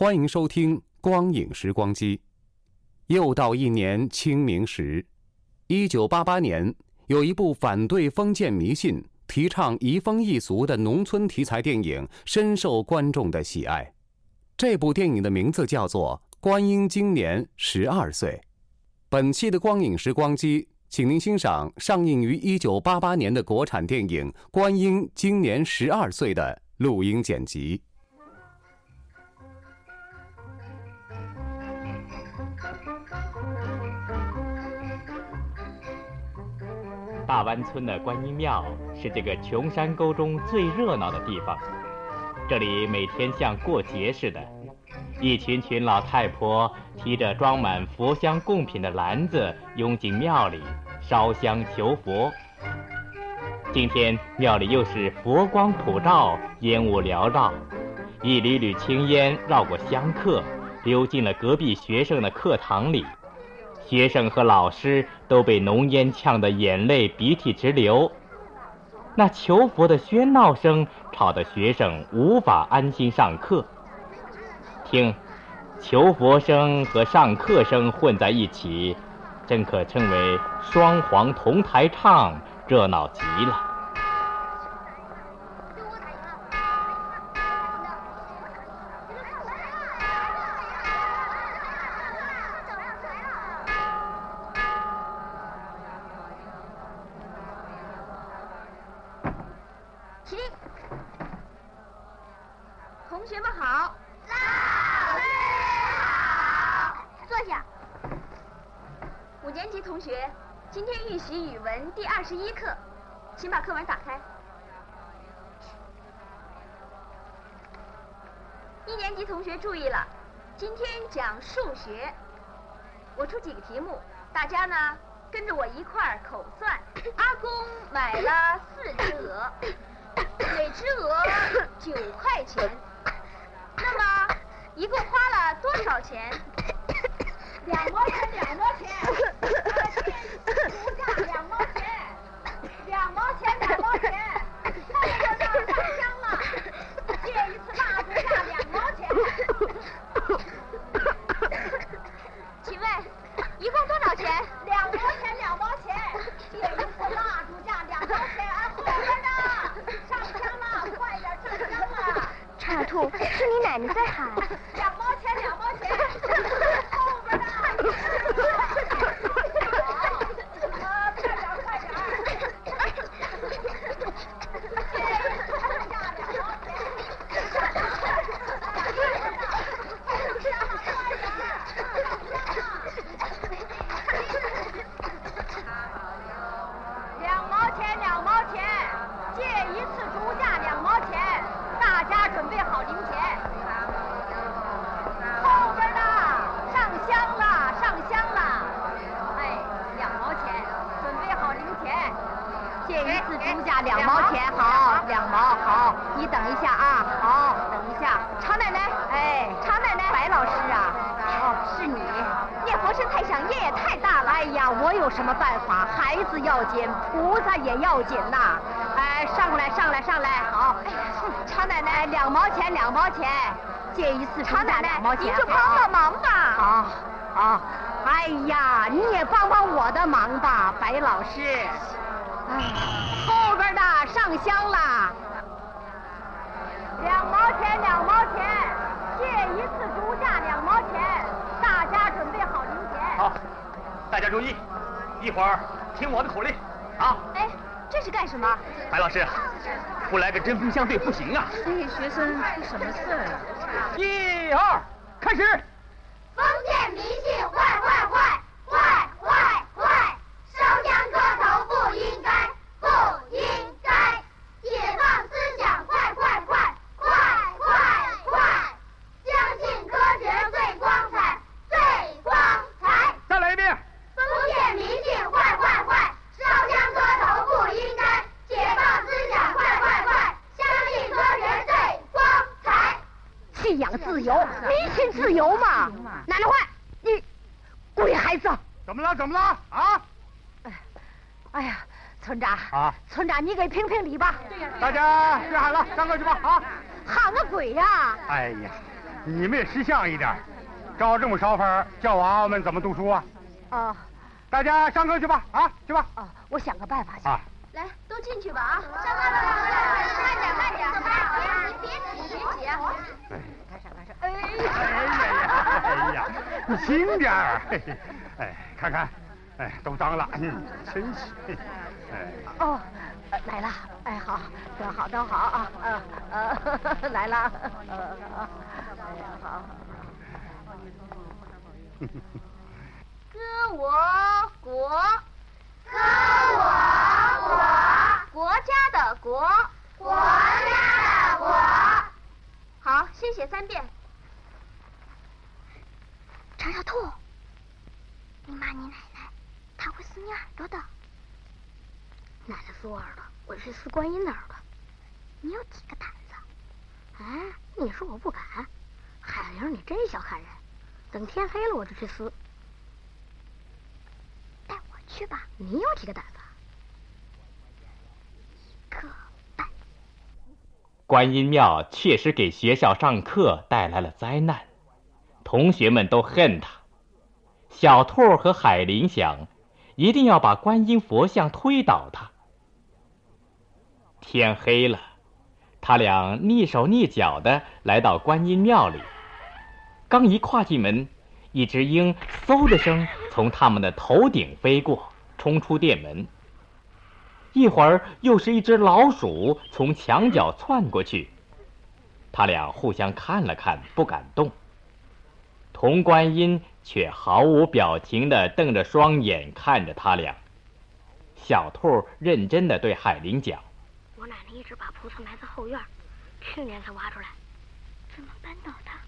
欢迎收听《光影时光机》。又到一年清明时，一九八八年，有一部反对封建迷信、提倡移风易俗的农村题材电影，深受观众的喜爱。这部电影的名字叫做《观音今年十二岁》。本期的《光影时光机》，请您欣赏上映于一九八八年的国产电影《观音今年十二岁》的录音剪辑。大湾村的观音庙是这个穷山沟中最热闹的地方，这里每天像过节似的，一群群老太婆提着装满佛香贡品的篮子拥进庙里烧香求佛。今天庙里又是佛光普照，烟雾缭绕，一缕缕青烟绕过香客，溜进了隔壁学生的课堂里。学生和老师都被浓烟呛得眼泪鼻涕直流，那求佛的喧闹声吵得学生无法安心上课。听，求佛声和上课声混在一起，真可称为双簧同台唱，热闹极了。五年级同学，今天预习语文第二十一课，请把课文打开。一年级同学注意了，今天讲数学，我出几个题目，大家呢跟着我一块儿口算。阿公买了四只鹅，每只鹅九块钱，那么一共花了多少钱？两毛钱，两毛钱，物价两毛钱，两毛钱，两毛钱，后边的上香了，借一次蜡烛价两毛钱。请问一共多少钱？两毛钱，两毛钱，借一次蜡烛价两毛钱，啊，后边的上香了，快点上香了。叉兔，是你奶奶在喊。业也太大了。哎呀，我有什么办法？孩子要紧，菩萨也要紧呐。哎，上来，上来，上来，好。哎呀常奶奶，两毛钱，两毛钱，借一次常奶奶，两毛钱，您就帮帮忙吧。好，好。哎呀，你也帮帮我的忙吧，白老师。哎，后边的上香啦。两毛钱，两毛钱，借一次竹架两毛钱，家注意，一会儿听我的口令，啊！哎，这是干什么？白老师，不来个针锋相对不行啊！这学生出什么事儿了？一二，开始！封建迷信，坏坏坏，坏坏坏！烧香磕头不应该，不应该！解放思想，快快快，快快快！相信科学最光彩，最光彩！再来一遍。封建迷信，坏坏坏！烧香磕头不应该，解放思想，快快快！相信科学最光彩！信仰自由，迷信自由嘛！奶奶坏，你鬼孩子！怎么了？怎么了？啊！哎呀，村长啊，村长，你给评评理吧。大家别喊了，上课去吧！啊！喊个鬼呀！哎呀，你们也识相一点，照这么烧法，叫娃娃们怎么读书啊？哦，大家上课去吧！啊，去吧！哦，我想个办法去。啊，来，都进去吧！啊，上课了，慢点，慢点，别急，别急，别急啊！开始，开始。哎哎呀，哎呀，你轻点儿！哎，看看，哎，都脏了，嗯，真是。哎，哦，来了，哎，好，都好，都好啊，呃呃，来了，呃，哎呀，好。歌我国，歌我国，国家的国，国家的国。好，先写三遍。长小兔，你骂你奶奶，她会撕你耳朵的。奶奶撕我耳朵，我去撕观音的耳朵。你有几个胆子？哎，你说我不敢？海玲，你真小看人。等天黑了我就去撕。带我去吧，你有几个胆子？一个半。观音庙确实给学校上课带来了灾难，同学们都恨他。小兔和海林想，一定要把观音佛像推倒他。天黑了，他俩蹑手蹑脚的来到观音庙里。刚一跨进门，一只鹰嗖的声从他们的头顶飞过，冲出店门。一会儿又是一只老鼠从墙角窜过去，他俩互相看了看，不敢动。童观音却毫无表情地瞪着双眼看着他俩。小兔认真的对海林讲：“我奶奶一直把菩萨埋在后院，去年才挖出来，怎么搬到它？”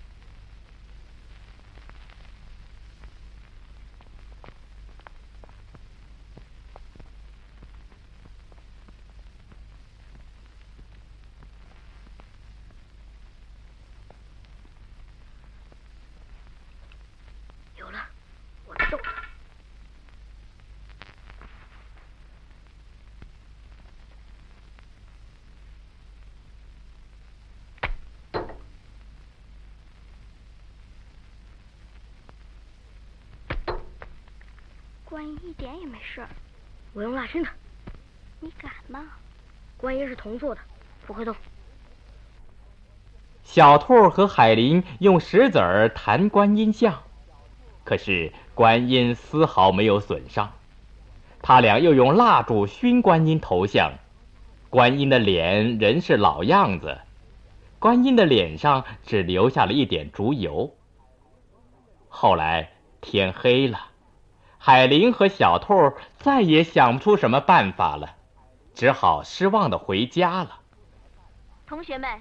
有了，我的咒。观音一点也没事儿，我用蜡熏它。你敢吗？观音是铜做的，不会动。小兔和海林用石子儿弹观音像，可是观音丝毫没有损伤。他俩又用蜡烛熏观音头像，观音的脸仍是老样子，观音的脸上只留下了一点烛油。后来天黑了，海林和小兔再也想不出什么办法了，只好失望的回家了。同学们，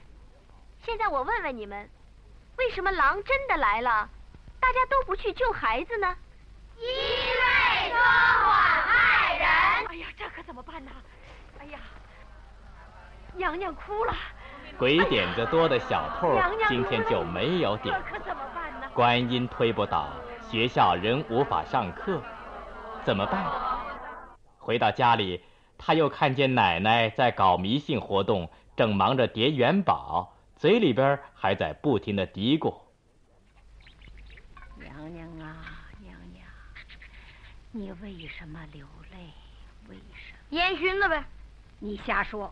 现在我问问你们，为什么狼真的来了，大家都不去救孩子呢？因为说谎害人。哎呀，这可怎么办呢？哎呀，娘娘哭了。鬼点子多的小兔今天就没有点。这可怎么办呢？观音推不倒，学校仍无法上课，怎么办？回到家里，他又看见奶奶在搞迷信活动，正忙着叠元宝，嘴里边还在不停的嘀咕。娘娘啊，娘娘，你为什么流泪？为什么？烟熏了呗。你瞎说，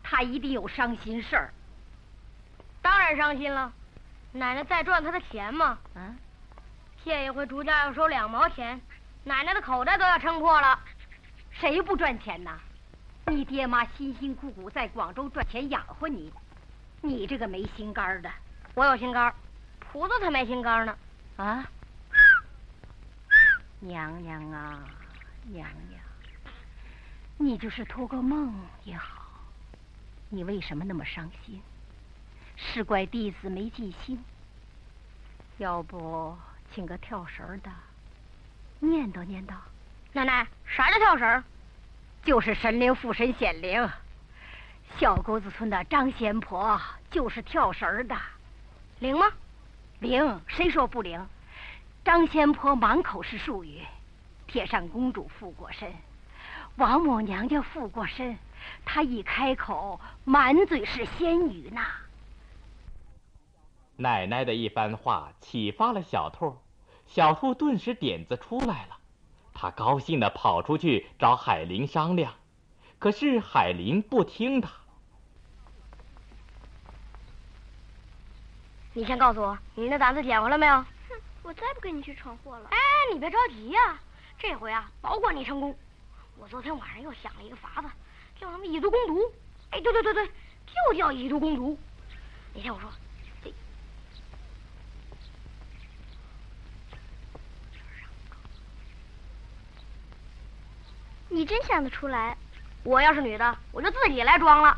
他一定有伤心事儿。当然伤心了，奶奶在赚他的钱嘛。嗯，谢一回竹架要收两毛钱，奶奶的口袋都要撑破了，谁不赚钱呐？你爹妈辛辛苦苦在广州赚钱养活你，你这个没心肝的。我有心肝，葡萄才没心肝呢。啊，娘娘啊，娘娘，你就是托个梦也好。你为什么那么伤心？是怪弟子没记心。要不请个跳绳的，念叨念叨。奶奶，啥叫跳绳？就是神灵附身显灵。小沟子村的张仙婆就是跳绳的，灵吗？灵，谁说不灵？张仙婆满口是术语，铁扇公主附过身，王母娘娘附过身，她一开口，满嘴是仙语呢。奶奶的一番话启发了小兔，小兔顿时点子出来了，他高兴地跑出去找海林商量，可是海林不听他。你先告诉我，你那胆子捡回来没有？哼，我再不跟你去闯祸了。哎，你别着急呀，这回啊，保管你成功。我昨天晚上又想了一个法子，叫什么以毒攻毒。哎，对对对对，就叫以毒攻毒。你听我说。你真想得出来？我要是女的，我就自己来装了。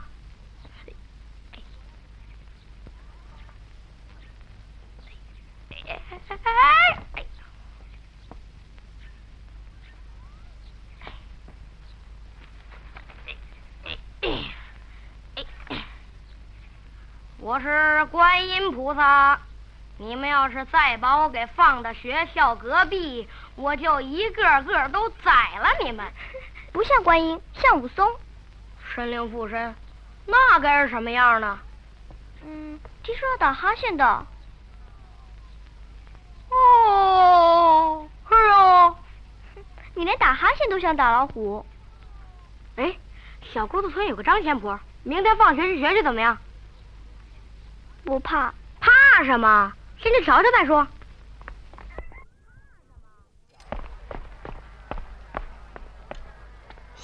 我是观音菩萨，你们要是再把我给放到学校隔壁，我就一个个都宰了你们。不像观音，像武松。神灵附身，那该是什么样呢？嗯，听说要打哈欠的。哦，是啊。你连打哈欠都想打老虎。哎，小姑子村有个张仙婆，明天放学去学去怎么样？不怕。怕什么？先去瞧瞧再说。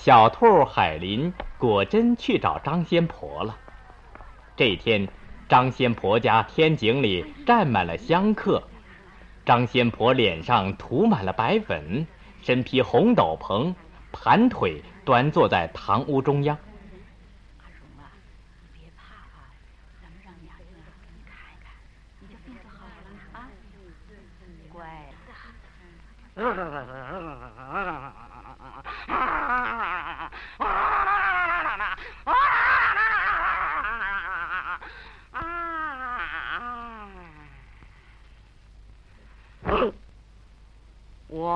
小兔海林果真去找张仙婆了。这天，张仙婆家天井里站满了香客。张仙婆脸上涂满了白粉，身披红斗篷，盘腿端坐在堂屋中央。阿荣啊，你别怕啊，咱们让娘娘给你看看，你就病就好了啊。乖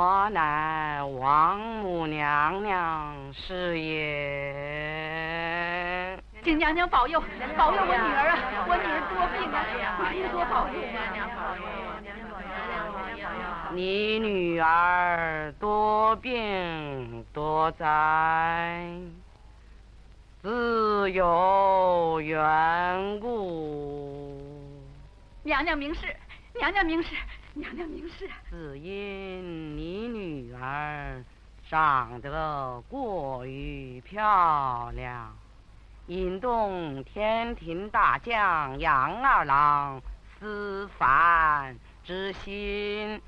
我乃王母娘娘是也。请娘娘保佑，保佑我女儿啊！我女儿多病啊，您多保佑。你女儿多病多灾，自有缘故。娘娘明示，娘娘明示，娘娘明示。只因你女儿长得过于漂亮，引动天庭大将杨二郎思凡之心。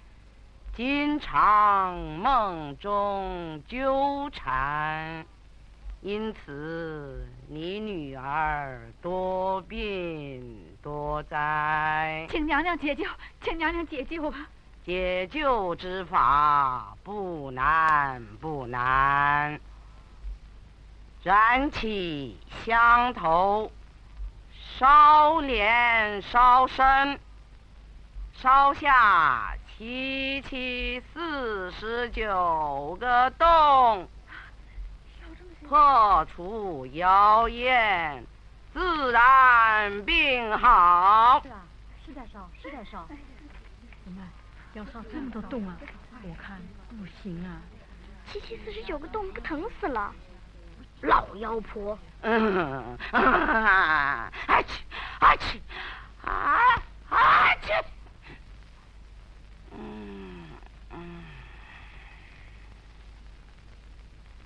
经常梦中纠缠，因此你女儿多病多灾。请娘娘解救，请娘娘解救吧。解救之法不难不难，燃起香头，烧脸烧身，烧下。七七四十九个洞，破除谣言，自然病好。是啊是在烧是在烧。怎么要上这么多洞啊？我看不行啊。七七四十九个洞不疼死了。老妖婆。啊啊去啊去啊啊去嗯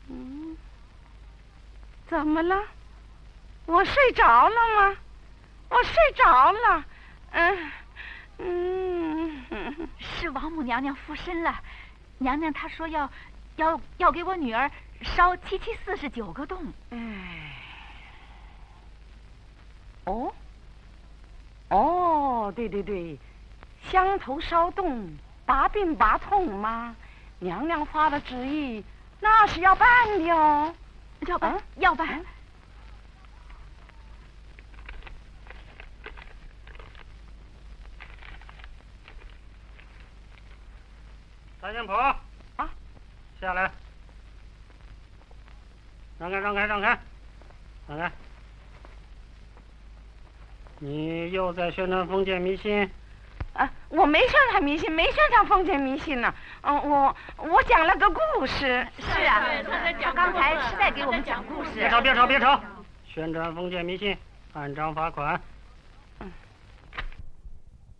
嗯怎么了？我睡着了吗？我睡着了。嗯嗯，是王母娘娘附身了。娘娘她说要要要给我女儿烧七七四十九个洞。哎。哦。哦，对对对，香头烧洞，拔病拔痛吗？娘娘发的旨意，那是要办的哦。要办，要办。三仙婆啊，下来，让开，让开，让开，让开。你又在宣传封建迷信？啊，我没宣传迷信，没宣传封建迷信呢。嗯，我我讲了个故事。是啊，他刚才是在给我们讲故事。别吵，别吵，别吵！宣传封建迷信，按章罚款。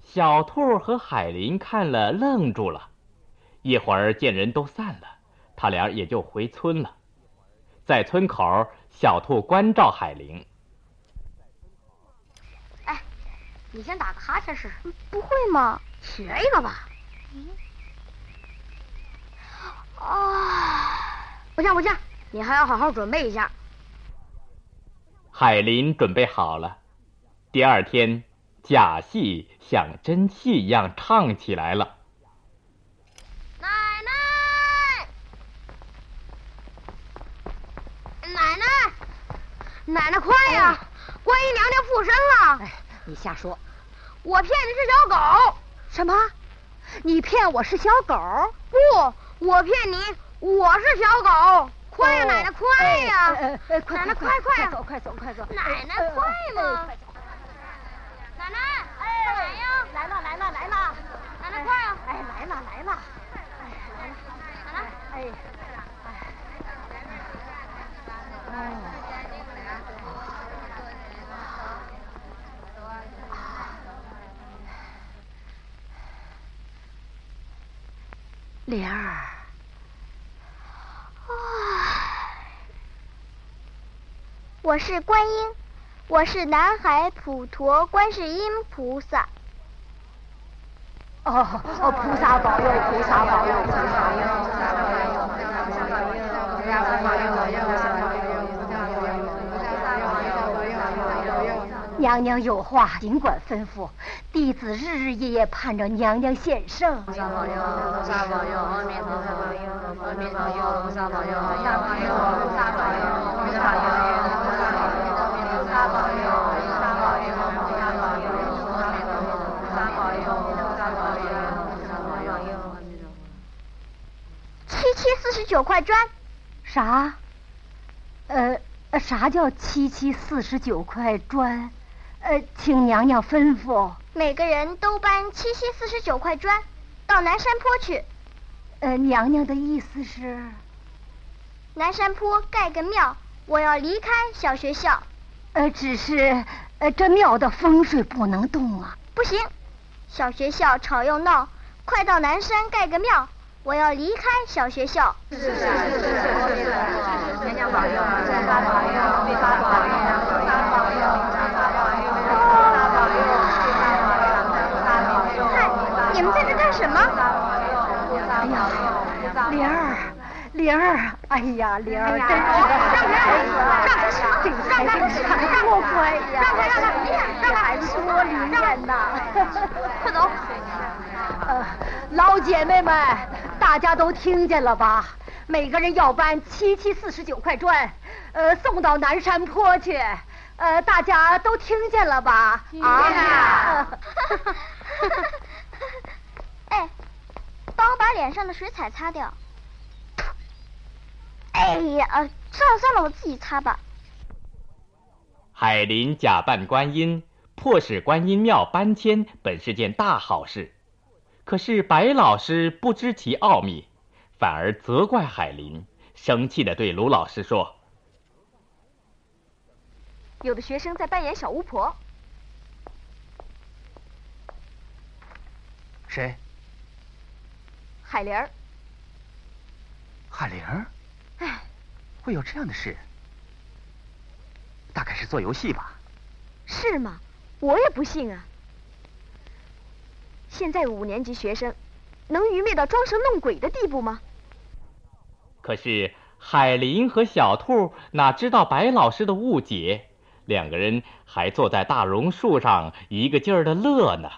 小兔和海林看了，愣住了。一会儿见人都散了，他俩也就回村了。在村口，小兔关照海玲。你先打个哈欠试试，不会吗？学一个吧。啊，不像不像，你还要好好准备一下。海林准备好了，第二天假戏像真戏一样唱起来了。奶奶，奶奶，奶奶快呀！观音娘娘附身了。哎你瞎说！我骗你是小狗。什么？你骗我是小狗？不，我骗你，我是小狗。快呀，奶奶，快呀！奶奶，快快走，快走，快走！奶奶，快嘛！奶奶，哎，奶呀，来了，来了，来了！奶奶，快呀！哎，来了，来了！哎，奶奶，哎，哎。莲儿，我是观音，我是南海普陀观世音菩萨。哦哦，菩萨保佑，菩萨保佑，菩萨保佑，菩萨保佑，菩萨保佑，菩萨保佑，菩萨保佑，菩萨保佑，娘娘有话尽管吩咐，弟子日日夜夜盼着娘娘现圣。菩萨保佑，菩萨保佑，阿弥陀佛，阿弥陀佛，菩萨保佑，菩萨保佑，菩萨保佑，菩萨保佑，菩萨保佑，菩萨保佑，菩萨保佑，菩萨保佑，菩萨保佑，菩萨保佑，菩萨保佑，阿弥陀佛。七七四十九块砖。啥？呃，啥叫七七四十九块砖？呃，请娘娘吩咐，每个人都搬七七四十九块砖到南山坡去。呃，娘娘的意思是，南山坡盖个庙，我要离开小学校。呃，只是，呃，这庙的风水不能动啊。不行，小学校吵又闹，快到南山盖个庙，我要离开小学校。是是是是是是，娘娘保佑，菩萨保佑，菩萨保佑，菩萨保佑，菩萨保佑。你们在这干什么？哎呀，莲儿，玲儿，哎呀，玲儿，真是，这孩子看多乖呀！让开，让开，这孩子多灵验呐！快走！呃，老姐妹们，大家都听见了吧？每个人要搬七七四十九块砖，呃，送到南山坡去。呃，大家都听见了吧？啊！哎，帮我把脸上的水彩擦掉。哎呀，算了算了，我自己擦吧。海林假扮观音，迫使观音庙搬迁，本是件大好事。可是白老师不知其奥秘，反而责怪海林，生气的对卢老师说：“有的学生在扮演小巫婆。”谁？海玲儿。海玲儿？哎，会有这样的事？大概是做游戏吧。是吗？我也不信啊。现在五年级学生能愚昧到装神弄鬼的地步吗？可是海林和小兔哪知道白老师的误解，两个人还坐在大榕树上一个劲儿的乐呢。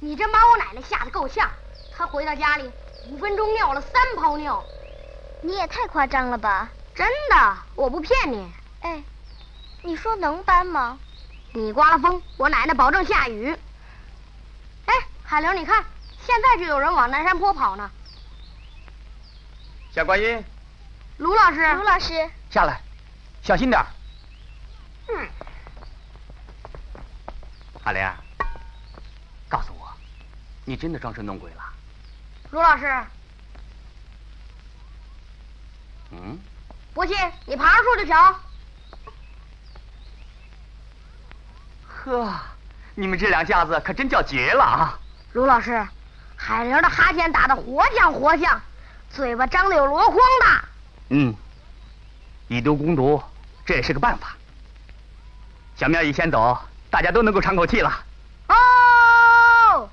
你真把我奶奶吓得够呛，她回到家里五分钟尿了三泡尿。你也太夸张了吧！真的，我不骗你。哎，你说能搬吗？你刮了风，我奶奶保证下雨。哎，海玲，你看，现在就有人往南山坡跑呢。小观音，卢老师，卢老师，下来，小心点。嗯。海玲，告诉我，你真的装神弄鬼了？卢老师。嗯。不信，你爬上树去瞧。呵，你们这两下子可真叫绝了啊！卢老师，海玲的哈欠打得活像活像，嘴巴张得有箩筐大。嗯，以毒攻毒，这也是个办法。小妙一先走，大家都能够喘口气了。哦。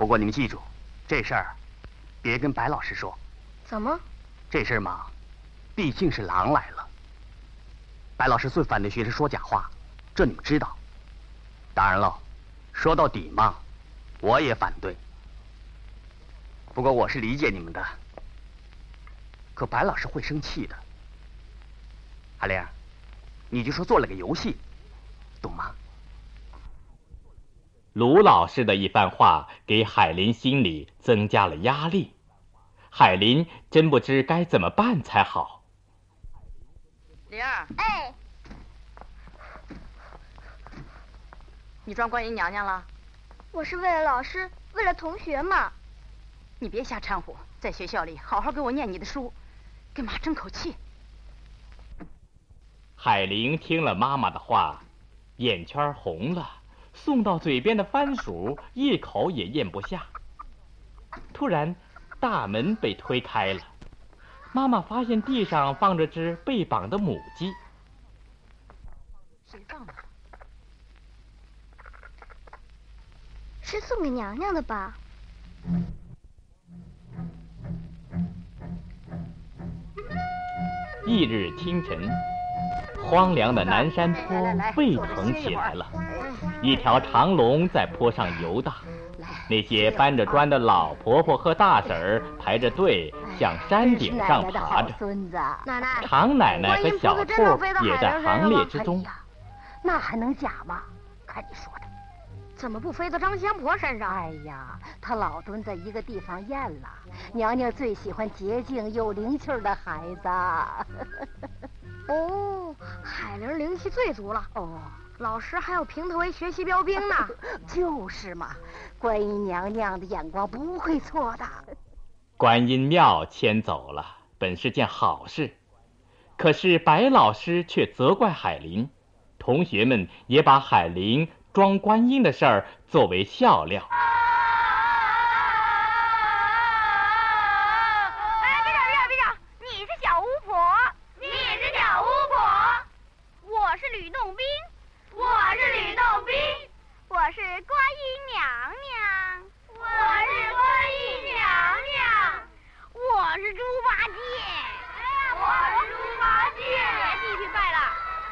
不过你们记住，这事儿别跟白老师说。怎么？这事儿嘛，毕竟是狼来了。白老师最反对学生说假话，这你们知道。当然了，说到底嘛，我也反对。不过我是理解你们的。可白老师会生气的。海玲，你就说做了个游戏，懂吗？卢老师的一番话给海林心里增加了压力。海林真不知该怎么办才好。灵儿，哎，你装观音娘娘了？我是为了老师，为了同学嘛。你别瞎掺和，在学校里好好给我念你的书，给妈争口气。海玲听了妈妈的话，眼圈红了，送到嘴边的番薯一口也咽不下。突然。大门被推开了，妈妈发现地上放着只被绑的母鸡。谁放的？是送给娘娘的吧？翌日清晨，荒凉的南山坡沸腾起来了，一条长龙在坡上游荡。那些搬着砖的老婆婆和大婶儿排着队向山顶上爬着，奶奶，常奶奶和小兔也在行列之中。那还能假吗？看你说的，怎么不飞到张香婆身上？哎呀，她老蹲在一个地方厌了。娘娘最喜欢洁净有灵气的孩子。哦，海玲灵气最足了。哦。老师还要评他为学习标兵呢，就是嘛，观音娘娘的眼光不会错的。观音庙迁走了，本是件好事，可是白老师却责怪海林，同学们也把海林装观音的事儿作为笑料。我是观音娘娘，我是观音娘娘，我是猪八戒，我是猪八戒。别继续拜了，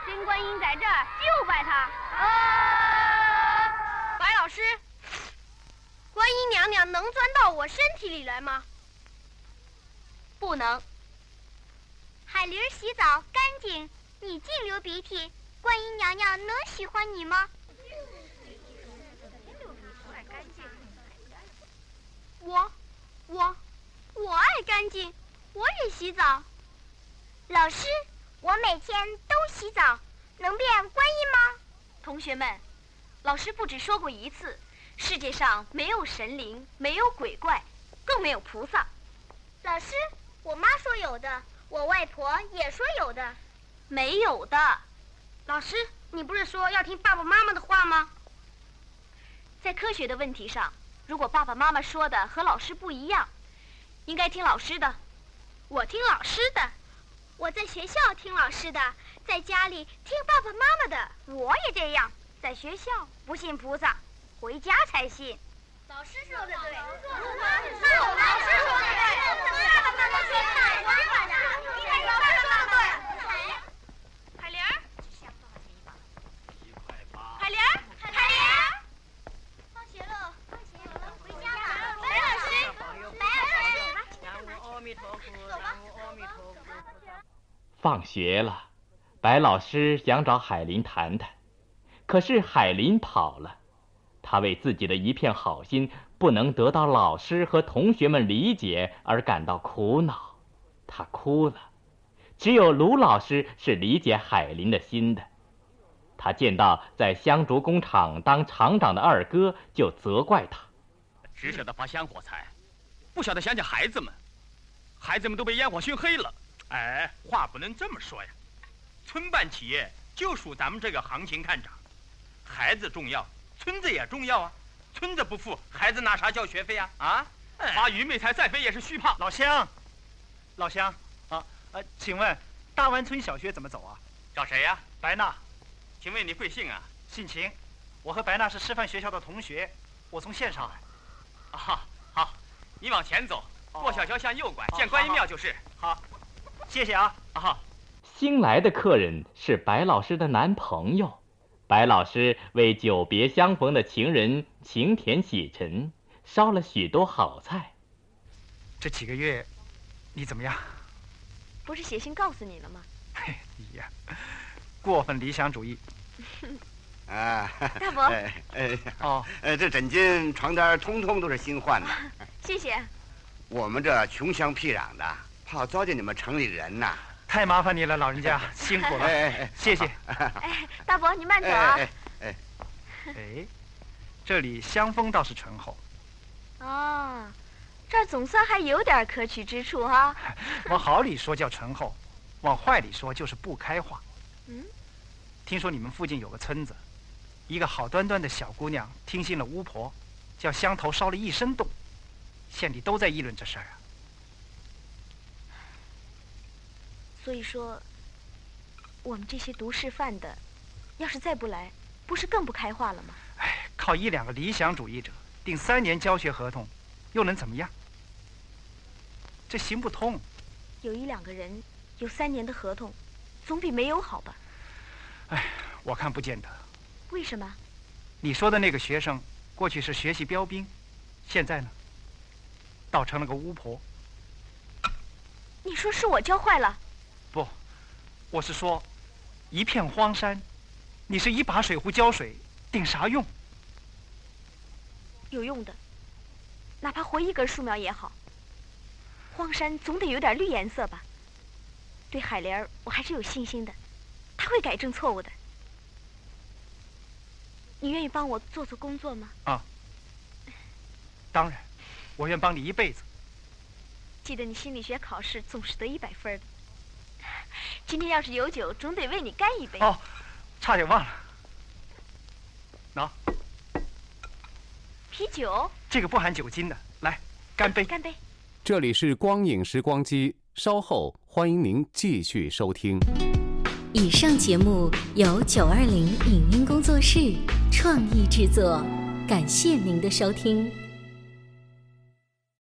真观音在这儿就拜他。啊！白老师，观音娘娘能钻到我身体里来吗？不能。海玲洗澡干净，你净流鼻涕，观音娘娘能喜欢你吗？我，我，我爱干净，我也洗澡。老师，我每天都洗澡，能变观音吗？同学们，老师不止说过一次，世界上没有神灵，没有鬼怪，更没有菩萨。老师，我妈说有的，我外婆也说有的，没有的。老师，你不是说要听爸爸妈妈的话吗？在科学的问题上。如果爸爸妈妈说的和老师不一样，应该听老师的。我听老师的。我在学校听老师的，在家里听爸爸妈妈的。我也这样，在学校不信菩萨，回家才信。老师说的对，老师说的对，爸爸妈妈说的对，你看老师说的对。海玲儿，海玲儿，海玲儿，放学了，放学了，回家吧。白老师，白老师，南无阿弥陀佛，南无阿弥陀佛。放学了，白老师想找海林谈谈，可是海林跑了。他为自己的一片好心不能得到老师和同学们理解而感到苦恼，他哭了。只有卢老师是理解海林的心的。他见到在香烛工厂当厂长的二哥，就责怪他：只晓得发香火财，不晓得想想孩子们。孩子们都被烟火熏黑了。哎，话不能这么说呀。村办企业就属咱们这个行情看涨，孩子重要。村子也重要啊，村子不富，孩子拿啥交学费啊？啊，发愚昧财再肥也是虚胖。老乡，老乡，啊呃，请问大湾村小学怎么走啊？找谁呀？白娜。请问你贵姓啊？姓秦，我和白娜是师范学校的同学，我从县上来。啊，好，你往前走，过小桥向右拐，见观音庙就是。好，谢谢啊。啊，新来的客人是白老师的男朋友。白老师为久别相逢的情人晴天洗尘，烧了许多好菜。这几个月，你怎么样？不是写信告诉你了吗？嘿，你呀，过分理想主义。啊，大伯。哎哎哦，呃，这枕巾、床单通通都是新换的。谢谢。我们这穷乡僻壤的，怕糟践你们城里人呐。太麻烦你了，老人家辛苦了，谢谢。哎，大伯你慢走啊。哎哎哎，这里香风倒是醇厚。啊，这儿总算还有点可取之处哈。往好里说叫醇厚，往坏里说就是不开化。嗯。听说你们附近有个村子，一个好端端的小姑娘听信了巫婆，叫香头烧了一身洞，县里都在议论这事儿啊。所以说，我们这些读师范的，要是再不来，不是更不开化了吗？哎，靠一两个理想主义者订三年教学合同，又能怎么样？这行不通。有一两个人有三年的合同，总比没有好吧？哎，我看不见得。为什么？你说的那个学生，过去是学习标兵，现在呢，倒成了个巫婆。你说是我教坏了？不，我是说，一片荒山，你是一把水壶浇水，顶啥用？有用的，哪怕活一根树苗也好。荒山总得有点绿颜色吧？对海莲儿，我还是有信心的，他会改正错误的。你愿意帮我做做工作吗？啊，当然，我愿帮你一辈子。记得你心理学考试总是得一百分的。今天要是有酒，总得为你干一杯。哦，差点忘了。喏，啤酒。这个不含酒精的，来，干杯！干杯！这里是光影时光机，稍后欢迎您继续收听。以上节目由九二零影音工作室创意制作，感谢您的收听。